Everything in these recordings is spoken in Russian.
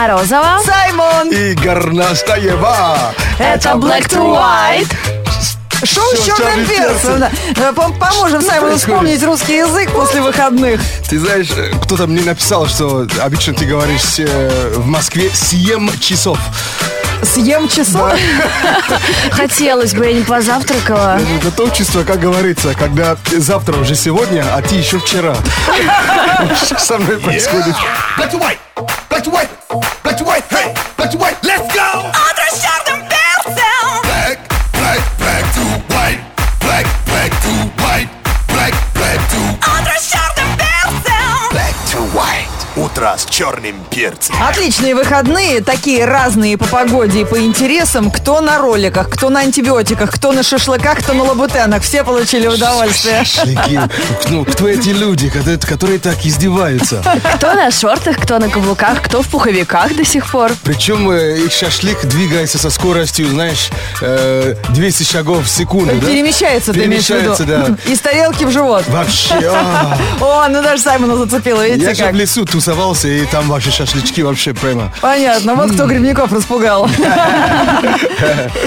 Морозова. Саймон! И Горнастаева. Это Black to White. Шоу с черным перцем. да. Э, пом- Поможем Саймону вспомнить русский язык после выходных. Ты знаешь, кто-то мне написал, что обычно ты говоришь э, в Москве 7 часов. Съем часов. Хотелось бы, я не позавтракала. Это то чувство, как говорится, когда завтра уже сегодня, а ты еще вчера. Что со мной происходит? Black to white, white, black to white, hey, to white, let's go! С черным перцем. Отличные выходные, такие разные по погоде и по интересам. Кто на роликах, кто на антибиотиках, кто на шашлыках, кто на лабутенах. Все получили удовольствие. Шашлыки. Ну, кто эти люди, которые, которые так издеваются? Кто на шортах, кто на каблуках, кто в пуховиках до сих пор. Причем э, их шашлык двигается со скоростью, знаешь, э, 200 шагов в секунду, да? Перемещается, ты имеешь в виду? Перемещается, да. Из тарелки в живот. Вообще, а. О, ну даже Саймона зацепило, Я видите же как? в лесу тусовался, и там ваши шашлычки вообще прямо. Понятно, вот кто грибников распугал.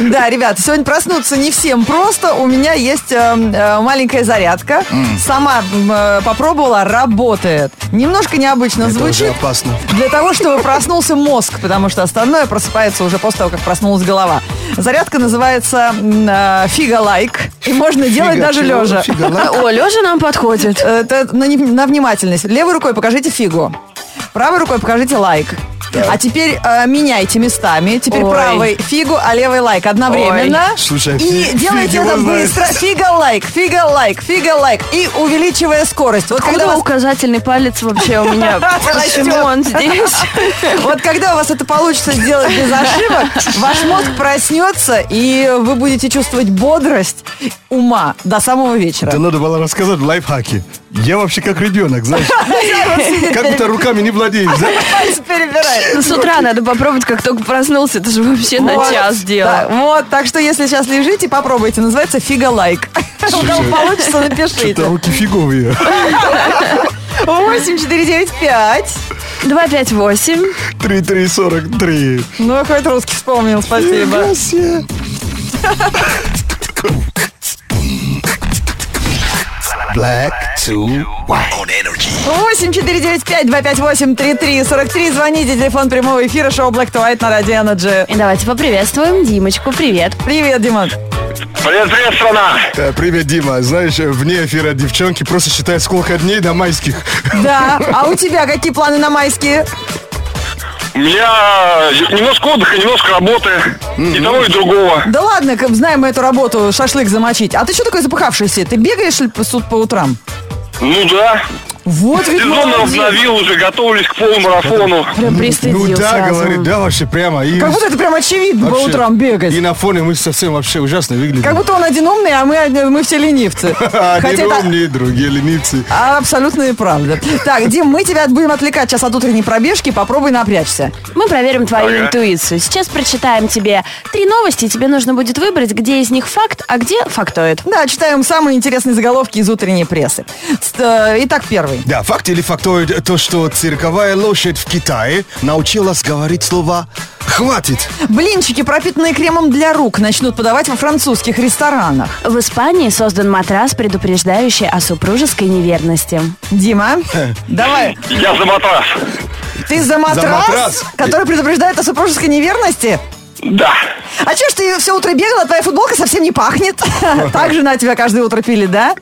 Да, ребят, сегодня проснуться не всем просто. У меня есть э, э, маленькая зарядка. Сама э, попробовала, работает. Немножко необычно звучит. опасно. Для того, чтобы проснулся мозг, потому что остальное просыпается уже после того, как проснулась голова. Зарядка называется э, фига-лайк. И можно делать даже лежа. О, лежа нам подходит. Это на внимательность. Левой рукой покажите фигу. Правой рукой покажите лайк. А теперь э, меняйте местами. Теперь Ой. правой фигу, а левой лайк одновременно. Ой. Слушай, и фи- делайте это его знает. быстро. Фига лайк, фига лайк, фига лайк. И увеличивая скорость. Вот когда, вас, указательный палец вообще у меня почему он здесь? вот когда у вас это получится сделать без ошибок, ваш мозг проснется, и вы будете чувствовать бодрость ума до самого вечера. Это надо было рассказать в лайфхаке. Я вообще как ребенок, знаешь. Как будто руками не владеешь, да? Ну, С утра надо попробовать, как только проснулся. Это же вообще на Вот, час да, дело. вот, так что если сейчас лежите, попробуйте. Называется фига лайк. У кого получится, Что-то напишите. руки фиговые. 8495. 258. 3343. Ну, хоть русский вспомнил, спасибо. Black to white. On energy. 8495-258-3343. Звоните, телефон прямого эфира, шоу Black to White на Радио Energy. И давайте поприветствуем Димочку. Привет. Привет, Дима. Привет, привет, страна! Э, Привет, Дима. Знаешь, э, вне эфира девчонки просто считают, сколько дней до майских. Да, а у тебя какие планы на майские? У меня немножко отдыха, немножко работы. И того, и другого. Да ладно, как знаем мы эту работу, шашлык замочить. А ты что такой запыхавшийся? Ты бегаешь ли по, сут- по утрам? Ну да. Вот ведь Сезон обновил уже, готовлюсь к полумарафону. Прям пристыдил Ну да, сразу. говорит, да, вообще прямо. И Как будто это прям очевидно по вообще- утрам бегать. И на фоне мы совсем вообще ужасно выглядим. Как будто он один умный, а мы, мы все ленивцы. Хотя это умнее, другие ленивцы. а, абсолютная правда. Так, Дим, мы тебя будем отвлекать сейчас от утренней пробежки. Попробуй напрячься. Мы проверим твою Ага. интуицию. Сейчас прочитаем тебе три новости, и тебе нужно будет выбрать, где из них факт, а где фактоид. Да, читаем самые интересные заголовки из утренней прессы. Ст- э, Итак, первый. Да, факт или фактоид то, что цирковая лошадь в Китае научилась говорить слова «хватит». Блинчики, пропитанные кремом для рук, начнут подавать во французских ресторанах. В Испании создан матрас, предупреждающий о супружеской неверности. Дима, давай. Я за матрас. Ты за матрас, матрас? который предупреждает о супружеской неверности? Да. А че ж ты все утро бегала, твоя футболка совсем не пахнет? Так же на тебя каждое утро пили, да?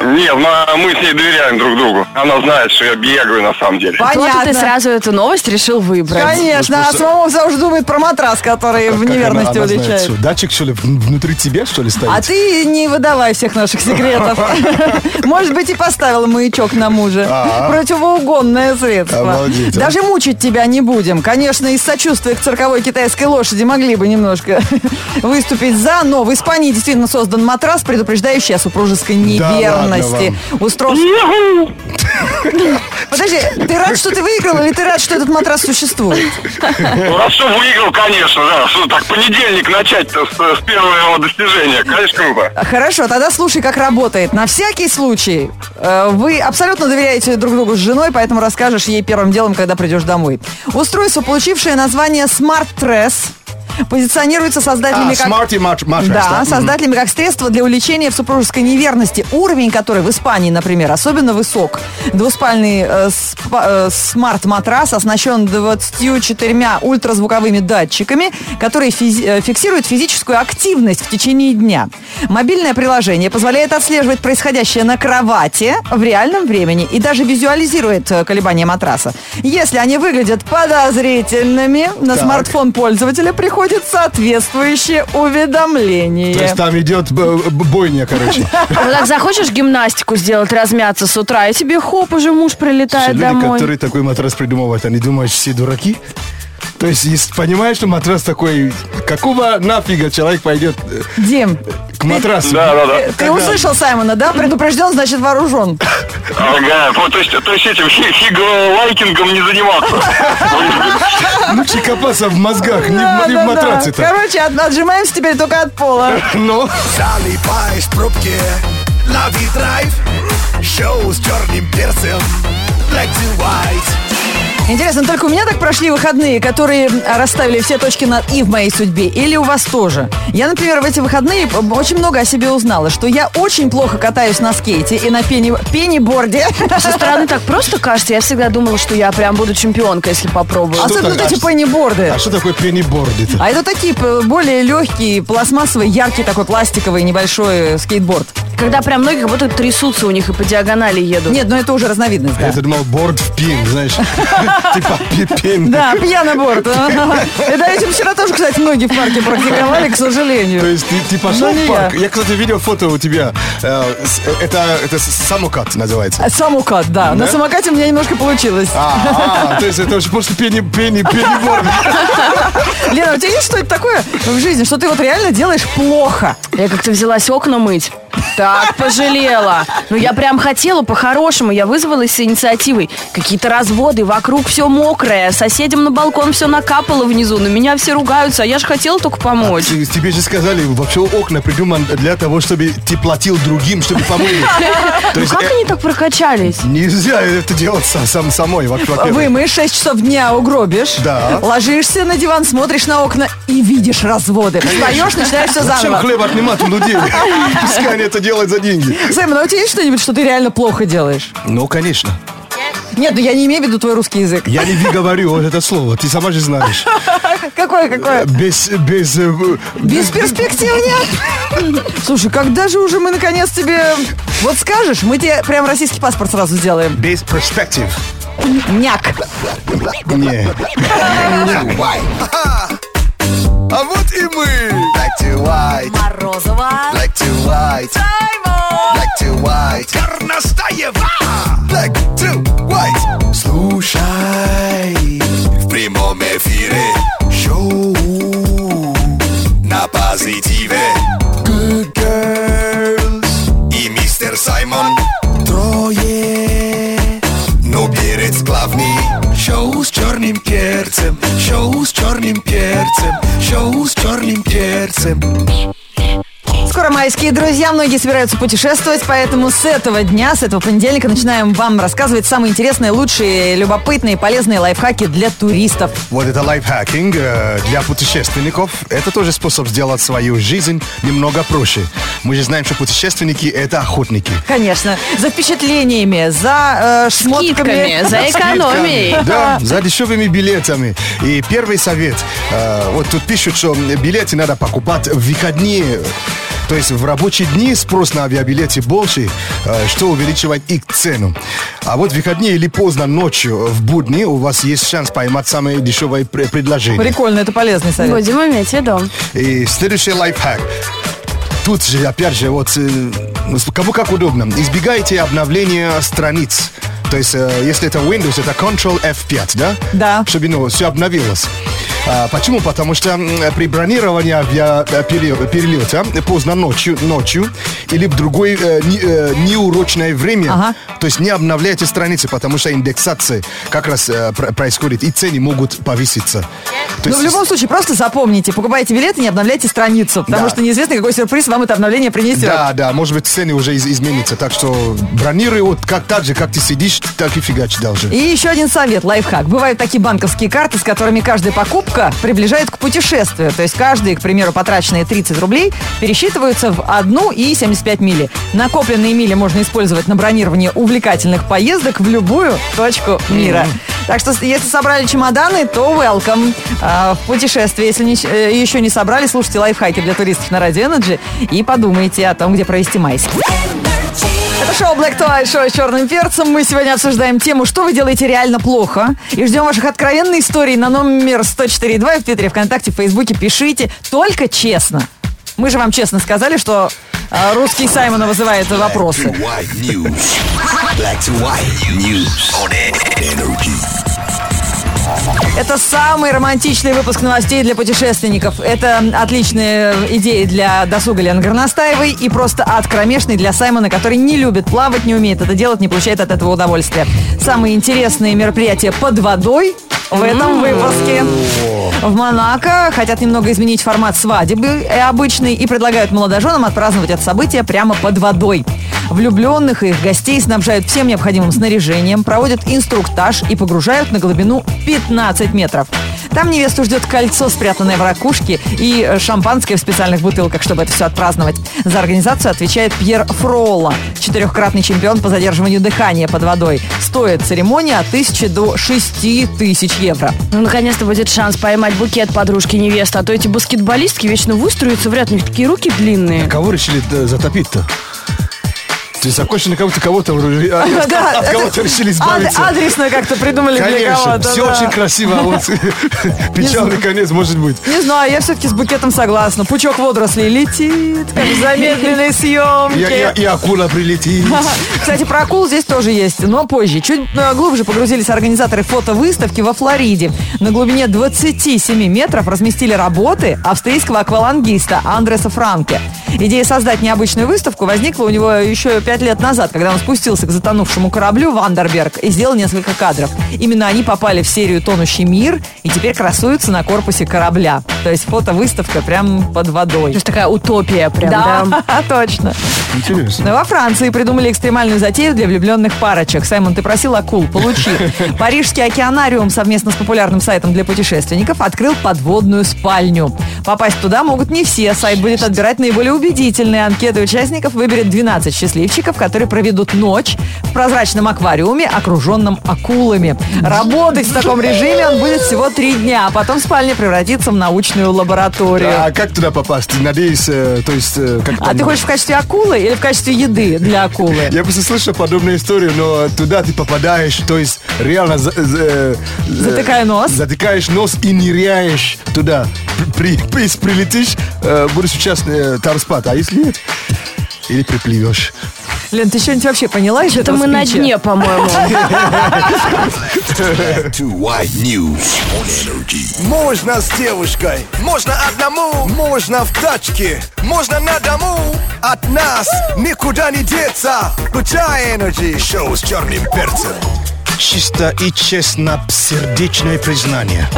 Нет, ма- мы с ней доверяем друг другу. Она знает, что я бегаю на самом деле. Вот Понятно. ты сразу эту новость решил выбрать. Конечно, а самому все уже думает про матрас, который в Как неверности она- она знает, уличает. что, Датчик, что ли, в- внутри тебя, что ли, стоит? А ты не выдавай всех наших секретов. Может быть, и поставила маячок на мужа. А. Противоугонное средство. А. Даже мучить тебя не будем. Конечно, из сочувствия к цирковой китайской лошади могли бы немножко выступить за, но в Испании действительно создан матрас, предупреждающий о супружеской неверности. Устров... Подожди, Подожди, ты рад, что ты выиграл, или ты рад, что этот матрас существует? Ну, раз что выиграл, конечно, да. Что так, понедельник начать-то с, с первого достижения. Конечно, круто. Хорошо, тогда слушай, как работает. На всякий случай, э, вы абсолютно доверяете друг другу с женой, поэтому расскажешь ей первым делом, когда придешь домой. Устройство, получившее название Smart Tress, позиционируется создателями А, как... Smarty Mattress, Да, да? создателями как средство для уличения в супружеской неверности. Уровень, который в Испании, например, особенно высок. Двуспальный э, спа- э, смарт-матрас оснащен 24 ультразвуковыми датчиками, которые физи- э, фиксируют физическую активность в течение дня. Мобильное приложение позволяет отслеживать происходящее на кровати в реальном времени и даже визуализирует э, колебания матраса. Если они выглядят подозрительными, на Так. смартфон пользователя приходит соответствующее уведомление. То есть там идет бойня, короче. Ну так захочешь гимнастику сделать, размяться с утра, и тебе хоп, уже муж прилетает Люди, домой. которые такой матрас придумывают, они думают, все дураки? То есть, понимаешь, что матрас такой, какого нафига человек пойдет э, Дим, матрасу? Да, да, да. ты услышал Саймона, да? Предупрежден, значит вооружен. Ага, вот, то, есть, то есть этим фиго-лайкингом не заниматься. Лучше копаться в мозгах, не, в- матраце-то. Короче, от- отжимаемся теперь только от пола. Но Залипаешь в пробке Лови драйв Шоу с черным перцем Black to white Интересно, только у меня так прошли выходные, которые а, расставили все точки над «и» в моей судьбе? Или у вас тоже? Я, например, в эти выходные очень много о себе узнала, что я очень плохо катаюсь на скейте и на пени, пениборде. Со стороны так просто кажется. Я всегда думала, что я прям буду чемпионкой, если попробую. Особенно так? вот эти А что- пениборды. А что такое пенниборд-то? А это такие более легкие, пластмассовый, яркий такой пластиковый небольшой скейтборд. Когда прям ноги как будто трясутся у них и по диагонали едут. Нет, ну это уже разновидность, да. Я думал, борд в пин, знаешь. Типа пи- пин. Да, пьяноборд. Это этим вчера тоже, кстати, многие в парке практиковали, к То сожалению. есть ты, ты пошел Ну, в парк? я. Я, кстати, видел фото у тебя. Э, Это, это самокат называется. Самокат, да. На самокате у меня немножко получилось. А, а, то есть это уже после пенни, пенни, пенниборда. Лена, у тебя есть что-то такое в жизни, что ты вот реально делаешь плохо? Я как-то взялась окна мыть. Так, пожалела. Ну, я прям хотела по-хорошему. Я вызвалась с инициативой. Какие-то разводы, вокруг все мокрое. Соседям на балкон все накапало внизу. На меня все ругаются, а я же хотела только помочь. Ты- Тебе же сказали, вообще окна придуман для того, чтобы ты платил другим, чтобы помыли. Ну, как э, они так прокачались? нельзя это делать сам, сам- самой, во-первых. Вымоешь 6 часов дня, угробишь, Да. ложишься на диван, смотришь на окна и видишь разводы. Встаешь, начинаешь все Зачем заново. хлеб отнимать у людей? Пускай они это делают за деньги. Сэм, а у тебя есть что-нибудь, что ты реально плохо делаешь? Ну, конечно. Нет, ну я не имею в виду твой русский язык. Я не говорю вот это слово, ты сама же знаешь. Какое, какое? Без, без, э, Без перспектив нет. Слушай, когда же уже мы наконец тебе... Вот скажешь, мы тебе прям российский паспорт сразу сделаем. без перспектив. Няк. Не. А вот и мы Black to white Морозова. Black to white Black to white Горностаева Black to черным перцем Шоу с черным перцем Скоро майские друзья, многие собираются путешествовать, поэтому с этого дня, с этого понедельника начинаем вам рассказывать самые интересные, лучшие, любопытные, полезные лайфхаки для туристов. Вот это лайфхакинг э, для путешественников. Это тоже способ сделать свою жизнь немного проще. Мы же знаем, что путешественники это охотники. Конечно, за впечатлениями, за э, шмотками. Скидками, за экономией. Да, за дешевыми билетами. И первый совет. э, вот тут пишут, что билеты надо покупать в выходные. То есть в рабочие дни спрос на авиабилеты больше, э, что увеличивает их цену. А вот в выходные или поздно ночью в будни у вас есть шанс поймать самые дешевые пре- предложения. Прикольно, это полезный совет. Будем иметь в виду. И следующий лайфхак. Тут же, опять же, вот э, кому как удобно. Избегайте обновления страниц. То есть, э, если это Windows, это Ctrl F5, да? Да. Чтобы ну, все обновилось. А, почему? Потому что при бронировании авиаперелета поздно ночью, ночью или в другое э, не- э, неурочное время, Ага. то есть не обновляйте страницы, потому что индексация как раз э, пр- происходит, и цены могут повыситься. То Но Ну, в есть- любом случае, просто запомните, покупайте билеты, не обновляйте страницу, потому Да. что неизвестно, какой сюрприз вам это обновление принесет. Да, да, может быть, цены уже из- изменятся. Так что бронируй вот как так же, как ты сидишь, так и фигачить должен. И еще один совет, лайфхак. Бывают такие банковские карты, с которыми каждая покупка приближает к путешествию. То есть каждые, к примеру, потраченные 30 рублей пересчитываются в 1 и 75 мили. Накопленные мили можно использовать на бронирование увлекательных поездок в любую точку мира. Так что, если собрали чемоданы, то welcome а, в путешествие. Если не- э, еще не собрали, слушайте лайфхаки для туристов на Radio Energy и подумайте о том, где провести майский. Это шоу Black to White, шоу с черным перцем. Мы сегодня обсуждаем тему, что вы делаете реально плохо. И ждем ваших откровенных историй на номер 104.2 и в Твиттере, ВКонтакте, в Фейсбуке. Пишите только честно. Мы же вам честно сказали, что а, русский Саймона вызывает вопросы. White news. Black to white news on energy. Это самый романтичный выпуск новостей для путешественников. Это отличная идея для досуга Лены Горностаевой и просто ад кромешный для Саймона, который не любит плавать, не умеет это делать, не получает от этого удовольствия. Самые интересные мероприятия под водой в этом выпуске. В Монако хотят немного изменить формат свадьбы э, обычный и предлагают молодоженам отпраздновать это событие прямо под водой. Влюбленных и их гостей снабжают всем необходимым снаряжением, проводят инструктаж и погружают на глубину 15 метров. Там невесту ждет кольцо, спрятанное в ракушке, и шампанское в специальных бутылках, чтобы это все отпраздновать. За организацию отвечает Пьер Фролла, четырехкратный чемпион по задерживанию дыхания под водой. Стоит церемония от 1000 до 6000 евро. Ну, наконец-то будет шанс поймать букет подружки невесты. А то эти баскетболистки вечно выстроятся, вряд ли у них такие руки длинные. Кого решили э, затопить-то? Ты закончил на кого-то, кого-то а, от, кого-то решили избавиться. Адресно как-то придумали для кого-то. все очень красиво, а вот печальный конец может быть. Не знаю, я все-таки с букетом согласна. Пучок водорослей летит, как в замедленной И, и- съемке. и акула прилетит. Кстати, про акул здесь тоже есть, но позже. Чуть э, глубже погрузились организаторы фотовыставки во Флориде. На глубине 27 метров разместили работы австрийского аквалангиста Андреса Франке. Идея создать необычную выставку возникла у него еще пять лет назад, когда он спустился к затонувшему кораблю Вандерберг и сделал несколько кадров. Именно они попали в серию «Тонущий мир» и теперь красуются на корпусе корабля. То есть фотовыставка прям под водой. То есть такая утопия прям, да? Да, точно. Интересно. Но во Франции придумали экстремальную затею для влюбленных парочек. Саймон, ты просил акул, получи. Парижский океанариум совместно с популярным сайтом для путешественников открыл подводную спальню. Попасть туда могут не все. Сайт будет отбирать наиболее убедительные анкеты участников, выберет 12 счастливчиков, которые проведут ночь в прозрачном аквариуме, окруженном акулами. Работать в таком режиме он будет всего три дня, а потом спальня превратится в научную лабораторию. А как туда попасть? Надеюсь, э, то есть... э, как А там- ты хочешь в качестве акулы или в качестве еды для акулы? Я просто слышал подобную историю, но туда ты попадаешь, то есть реально за- за- э, Затыкая нос. затыкаешь нос и ныряешь туда. При, при- если прилетишь, э, будешь сейчас э, там спать, а если нет, или приплывешь. Лен, ты что-нибудь вообще поняла из Это этого мы на спича? дне, по-моему. Black to white news on energy. Можно с девушкой, можно одному, можно в тачке, можно на дому. От нас никуда не деться. Включай Energy. Шоу с черным перцем. Чисто и честно сердечное признание.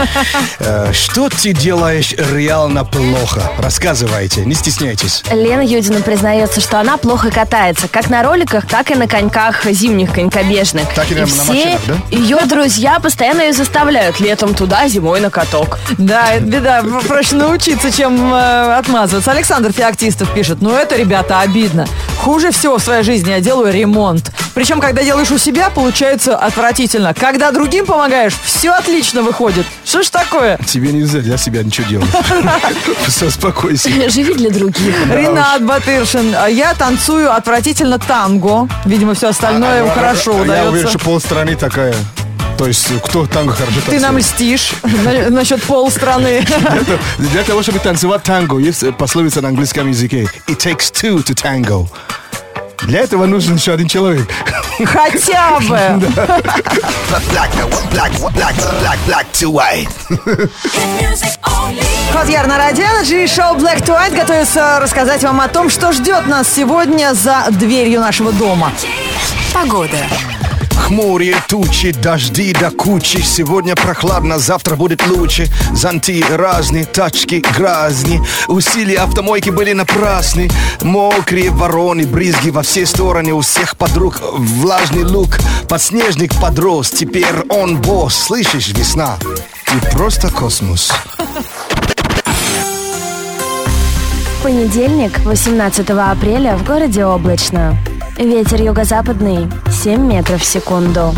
Э, Что ты делаешь реально плохо? Рассказывайте, не стесняйтесь. Лена Юдина признается, что она плохо катается, как на роликах, так и на коньках зимних конькобежных. Так и на- на все машинах, да? ее друзья постоянно ее заставляют летом туда, зимой на каток. Да, это беда. Проще научиться, чем э, отмазываться. Александр Феоктистов пишет, ну это, ребята, обидно. Хуже всего в своей жизни я делаю ремонт. Причем, когда делаешь у себя, получается отвратительно. Когда другим помогаешь, все отлично выходит. Что ж такое? Тебе нельзя для себя ничего делать. Все, успокойся. Живи для других. Ренат Батыршин. а Я танцую отвратительно танго. Видимо, все остальное ему хорошо А, Я уверен, удается. что полстраны такая. То есть, кто танго хорошо танцует? Ты нам льстишь на- насчет полстраны. Для- того, чтобы танцевать танго, есть э, пословица на английском языке. It takes two to tango. Для этого нужен еще один человек. Хотя бы. Хот Яр на Радио шоу Black to White готовится рассказать вам о том, что ждет нас сегодня за дверью нашего дома. Хмурые тучи, дожди до кучи Сегодня прохладно, завтра будет лучше. Зонты разные, тачки грязни Усилия автомойки были напрасны. Мокрые вороны, брызги во все стороны. У всех подруг влажный лук. Подснежник подрос, теперь он босс. Слышишь, весна? Ты просто космос. Понедельник, 18 апреля, в городе облачно. Ветер юго-западный 7 метров в секунду.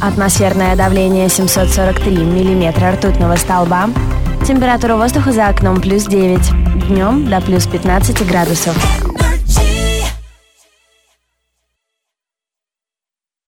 Атмосферное давление 743 миллиметра ртутного столба. Температура воздуха за окном плюс 9. Днем до плюс 15 градусов.